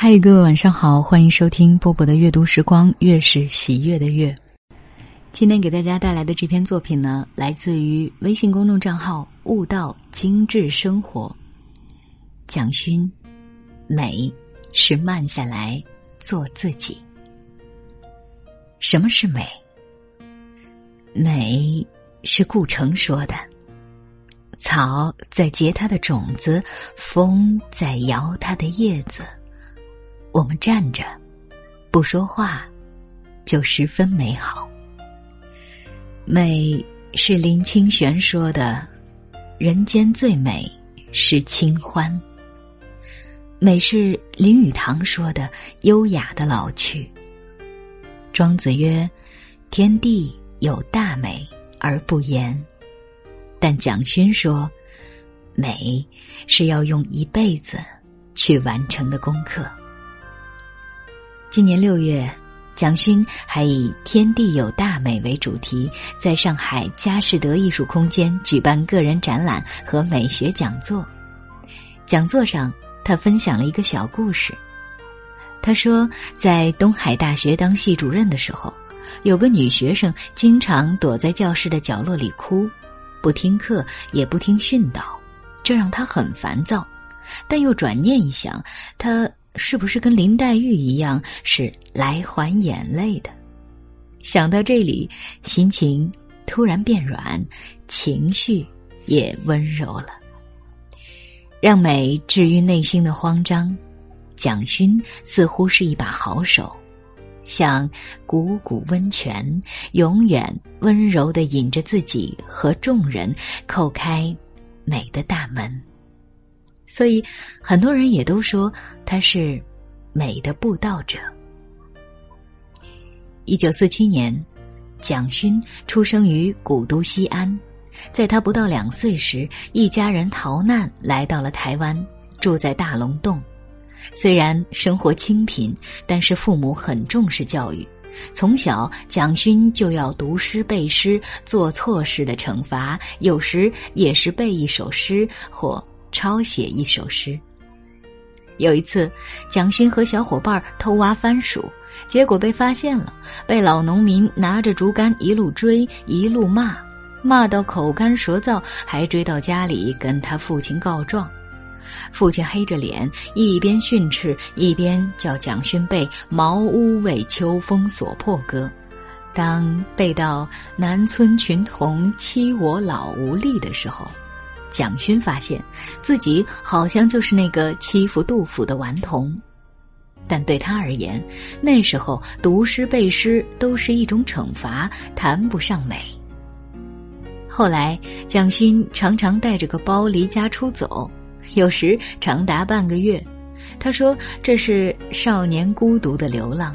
嗨，各位晚上好，欢迎收听波波的阅读时光，月是喜悦的月。今天给大家带来的这篇作品呢，来自于微信公众账号“悟道精致生活”。蒋勋，美是慢下来做自己。什么是美？美是顾城说的：“草在结它的种子，风在摇它的叶子。”我们站着，不说话，就十分美好。美是林清玄说的：“人间最美是清欢。”美是林语堂说的：“优雅的老去。”庄子曰：“天地有大美而不言。”但蒋勋说：“美是要用一辈子去完成的功课。”今年六月，蒋勋还以“天地有大美”为主题，在上海佳士得艺术空间举办个人展览和美学讲座。讲座上，他分享了一个小故事。他说，在东海大学当系主任的时候，有个女学生经常躲在教室的角落里哭，不听课，也不听训导，这让他很烦躁。但又转念一想，他。是不是跟林黛玉一样是来还眼泪的？想到这里，心情突然变软，情绪也温柔了。让美治愈内心的慌张，蒋勋似乎是一把好手，像汩汩温泉，永远温柔的引着自己和众人叩开美的大门。所以，很多人也都说他是美的布道者。一九四七年，蒋勋出生于古都西安。在他不到两岁时，一家人逃难来到了台湾，住在大龙洞。虽然生活清贫，但是父母很重视教育。从小，蒋勋就要读诗背诗，做错事的惩罚，有时也是背一首诗或。抄写一首诗。有一次，蒋勋和小伙伴偷挖番薯，结果被发现了，被老农民拿着竹竿一路追，一路骂，骂到口干舌燥，还追到家里跟他父亲告状。父亲黑着脸，一边训斥，一边叫蒋勋背《茅屋为秋风所破》歌。当背到“南村群童欺我老无力”的时候。蒋勋发现自己好像就是那个欺负杜甫的顽童，但对他而言，那时候读诗背诗都是一种惩罚，谈不上美。后来，蒋勋常常带着个包离家出走，有时长达半个月。他说：“这是少年孤独的流浪，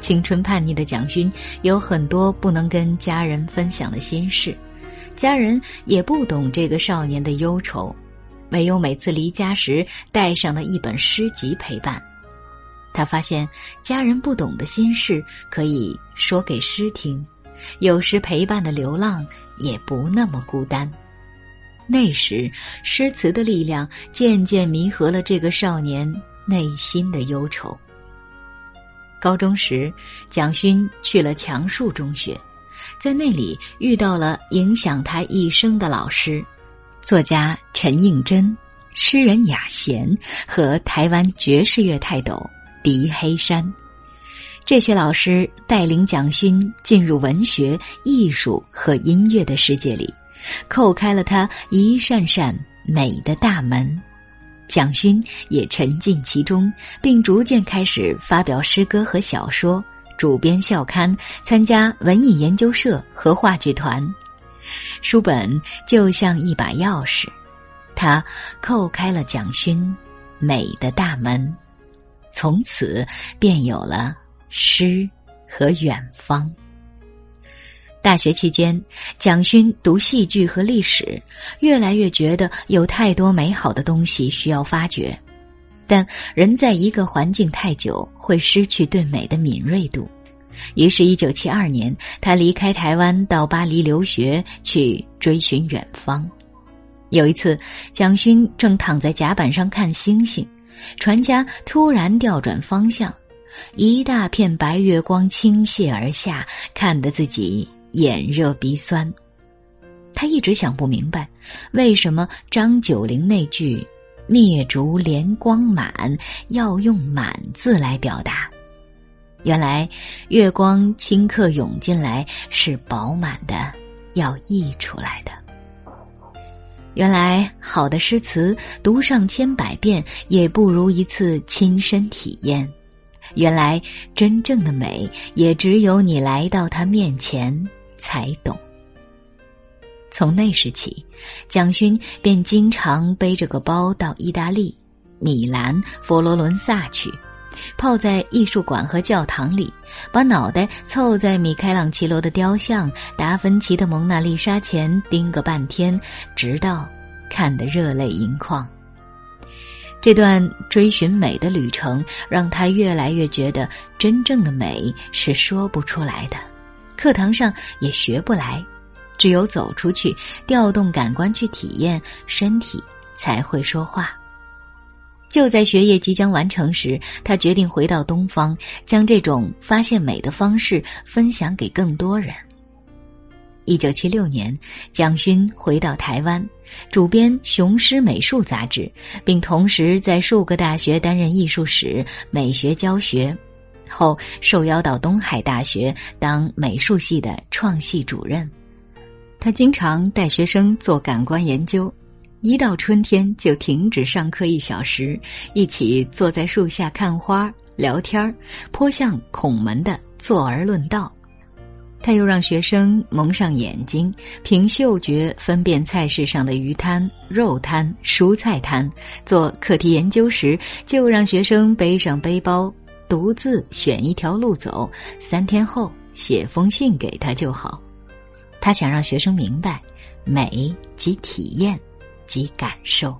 青春叛逆的蒋勋有很多不能跟家人分享的心事。”家人也不懂这个少年的忧愁，唯有每次离家时带上的一本诗集陪伴。他发现家人不懂的心事可以说给诗听，有时陪伴的流浪也不那么孤单。那时，诗词的力量渐渐弥合了这个少年内心的忧愁。高中时，蒋勋去了强树中学。在那里遇到了影响他一生的老师，作家陈应真、诗人雅贤和台湾爵士乐泰斗狄黑山。这些老师带领蒋勋进入文学、艺术和音乐的世界里，叩开了他一扇扇美的大门。蒋勋也沉浸其中，并逐渐开始发表诗歌和小说。主编校刊，参加文艺研究社和话剧团，书本就像一把钥匙，他叩开了蒋勋美的大门，从此便有了诗和远方。大学期间，蒋勋读戏剧和历史，越来越觉得有太多美好的东西需要发掘。但人在一个环境太久，会失去对美的敏锐度。于是，一九七二年，他离开台湾到巴黎留学，去追寻远方。有一次，蒋勋正躺在甲板上看星星，船家突然调转方向，一大片白月光倾泻而下，看得自己眼热鼻酸。他一直想不明白，为什么张九龄那句“灭烛怜光满”要用“满”字来表达。原来，月光顷刻涌进来，是饱满的，要溢出来的。原来，好的诗词读上千百遍，也不如一次亲身体验。原来，真正的美，也只有你来到他面前才懂。从那时起，蒋勋便经常背着个包到意大利、米兰、佛罗伦萨去。泡在艺术馆和教堂里，把脑袋凑在米开朗琪罗的雕像、达芬奇的蒙娜丽莎前盯个半天，直到看得热泪盈眶。这段追寻美的旅程，让他越来越觉得，真正的美是说不出来的，课堂上也学不来，只有走出去，调动感官去体验，身体才会说话。就在学业即将完成时，他决定回到东方，将这种发现美的方式分享给更多人。一九七六年，蒋勋回到台湾，主编《雄狮美术》杂志，并同时在数个大学担任艺术史、美学教学。后受邀到东海大学当美术系的创系主任，他经常带学生做感官研究。一到春天就停止上课一小时，一起坐在树下看花聊天儿颇像孔门的坐而论道。他又让学生蒙上眼睛，凭嗅觉分辨菜市上的鱼摊、肉摊、蔬菜摊。做课题研究时，就让学生背上背包，独自选一条路走，三天后写封信给他就好。他想让学生明白，美即体验。及感受。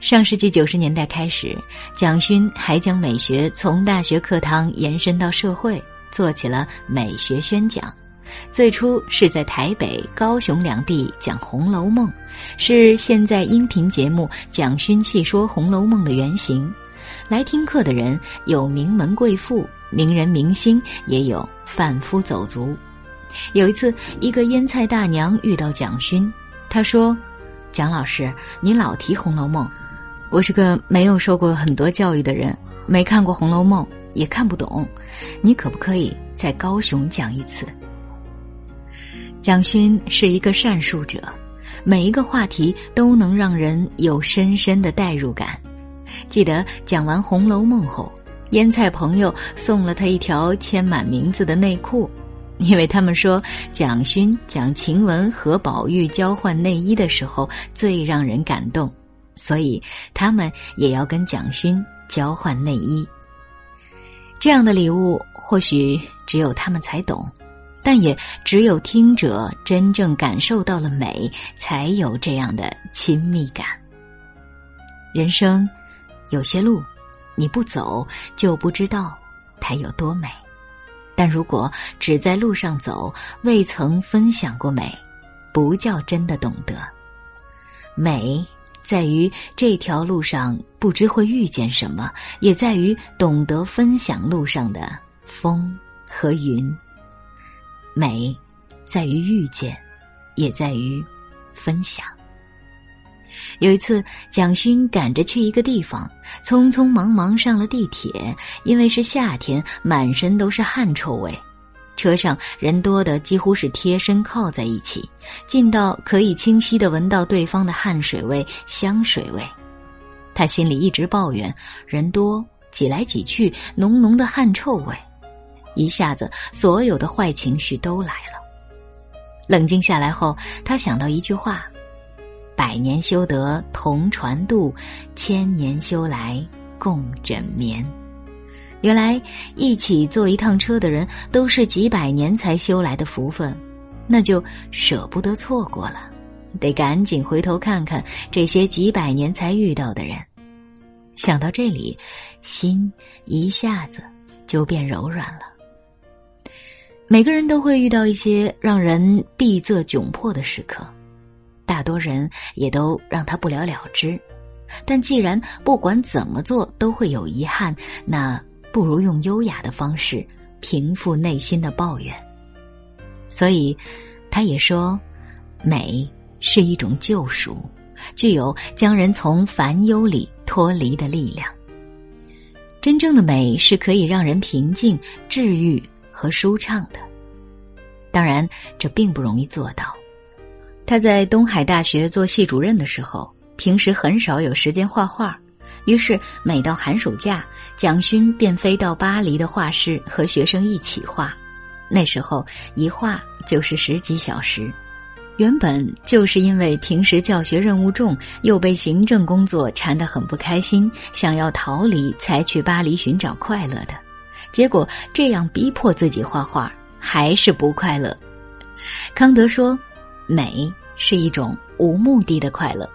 上世纪九十年代开始，蒋勋还将美学从大学课堂延伸到社会，做起了美学宣讲。最初是在台北、高雄两地讲《红楼梦》，是现在音频节目《蒋勋细说红楼梦》的原型。来听课的人有名门贵妇、名人明星，也有贩夫走卒。有一次，一个腌菜大娘遇到蒋勋，她说。蒋老师，你老提《红楼梦》，我是个没有受过很多教育的人，没看过《红楼梦》，也看不懂。你可不可以在高雄讲一次？蒋勋是一个善述者，每一个话题都能让人有深深的代入感。记得讲完《红楼梦》后，腌菜朋友送了他一条签满名字的内裤。因为他们说蒋勋讲晴雯和宝玉交换内衣的时候最让人感动，所以他们也要跟蒋勋交换内衣。这样的礼物或许只有他们才懂，但也只有听者真正感受到了美，才有这样的亲密感。人生有些路，你不走就不知道它有多美。但如果只在路上走，未曾分享过美，不叫真的懂得。美在于这条路上不知会遇见什么，也在于懂得分享路上的风和云。美在于遇见，也在于分享。有一次，蒋勋赶着去一个地方，匆匆忙忙上了地铁。因为是夏天，满身都是汗臭味，车上人多的几乎是贴身靠在一起，近到可以清晰的闻到对方的汗水味、香水味。他心里一直抱怨人多，挤来挤去，浓浓的汗臭味，一下子所有的坏情绪都来了。冷静下来后，他想到一句话。百年修得同船渡，千年修来共枕眠。原来一起坐一趟车的人都是几百年才修来的福分，那就舍不得错过了，得赶紧回头看看这些几百年才遇到的人。想到这里，心一下子就变柔软了。每个人都会遇到一些让人闭塞窘迫的时刻。大多人也都让他不了了之，但既然不管怎么做都会有遗憾，那不如用优雅的方式平复内心的抱怨。所以，他也说，美是一种救赎，具有将人从烦忧里脱离的力量。真正的美是可以让人平静、治愈和舒畅的。当然，这并不容易做到。他在东海大学做系主任的时候，平时很少有时间画画，于是每到寒暑假，蒋勋便飞到巴黎的画室和学生一起画。那时候一画就是十几小时。原本就是因为平时教学任务重，又被行政工作缠得很不开心，想要逃离，才去巴黎寻找快乐的。结果这样逼迫自己画画，还是不快乐。康德说：“美是一种无目的的快乐，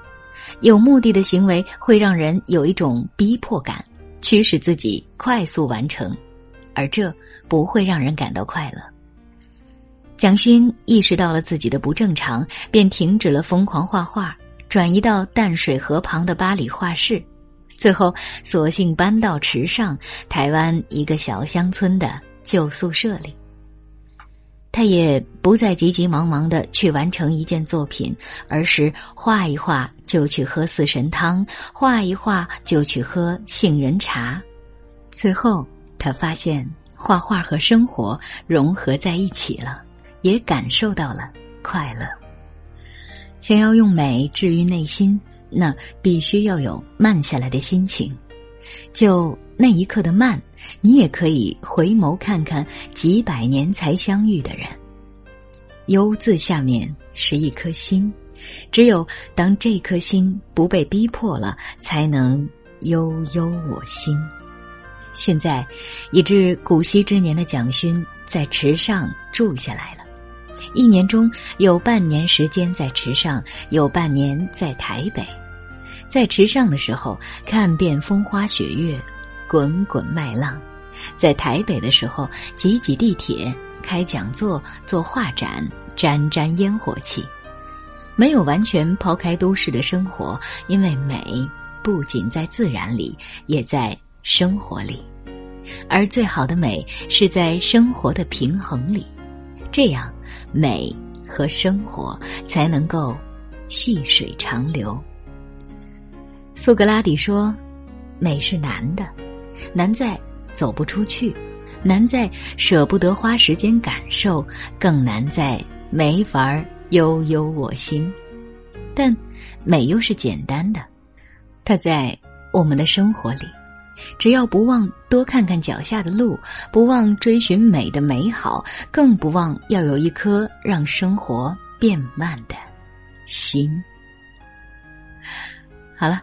有目的的行为会让人有一种逼迫感，驱使自己快速完成，而这不会让人感到快乐。”蒋勋意识到了自己的不正常，便停止了疯狂画画，转移到淡水河旁的巴黎画室，最后索性搬到池上，台湾一个小乡村的旧宿舍里。他也不再急急忙忙的去完成一件作品，而是画一画就去喝四神汤，画一画就去喝杏仁茶。最后，他发现画画和生活融合在一起了。也感受到了快乐。想要用美治愈内心，那必须要有慢下来的心情。就那一刻的慢，你也可以回眸看看几百年才相遇的人。忧字下面是一颗心，只有当这颗心不被逼迫了，才能悠悠我心。现在，已至古稀之年的蒋勋在池上住下来了。一年中有半年时间在池上，有半年在台北。在池上的时候，看遍风花雪月，滚滚麦浪；在台北的时候，挤挤地铁，开讲座，做画展，沾沾烟火气。没有完全抛开都市的生活，因为美不仅在自然里，也在生活里。而最好的美是在生活的平衡里。这样，美和生活才能够细水长流。苏格拉底说：“美是难的，难在走不出去，难在舍不得花时间感受，更难在没法悠悠我心。但美又是简单的，它在我们的生活里。”只要不忘多看看脚下的路，不忘追寻美的美好，更不忘要有一颗让生活变慢的心。好了，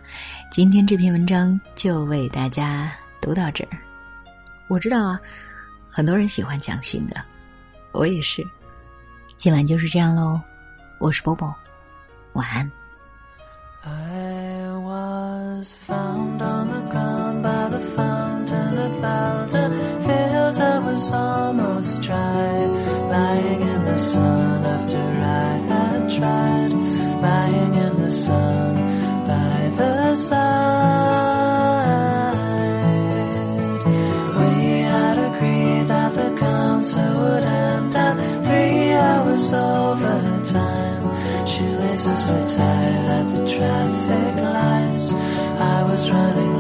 今天这篇文章就为大家读到这儿。我知道啊，很多人喜欢蒋勋的，我也是。今晚就是这样喽，我是波波，晚安。Tied at the traffic lights. I was running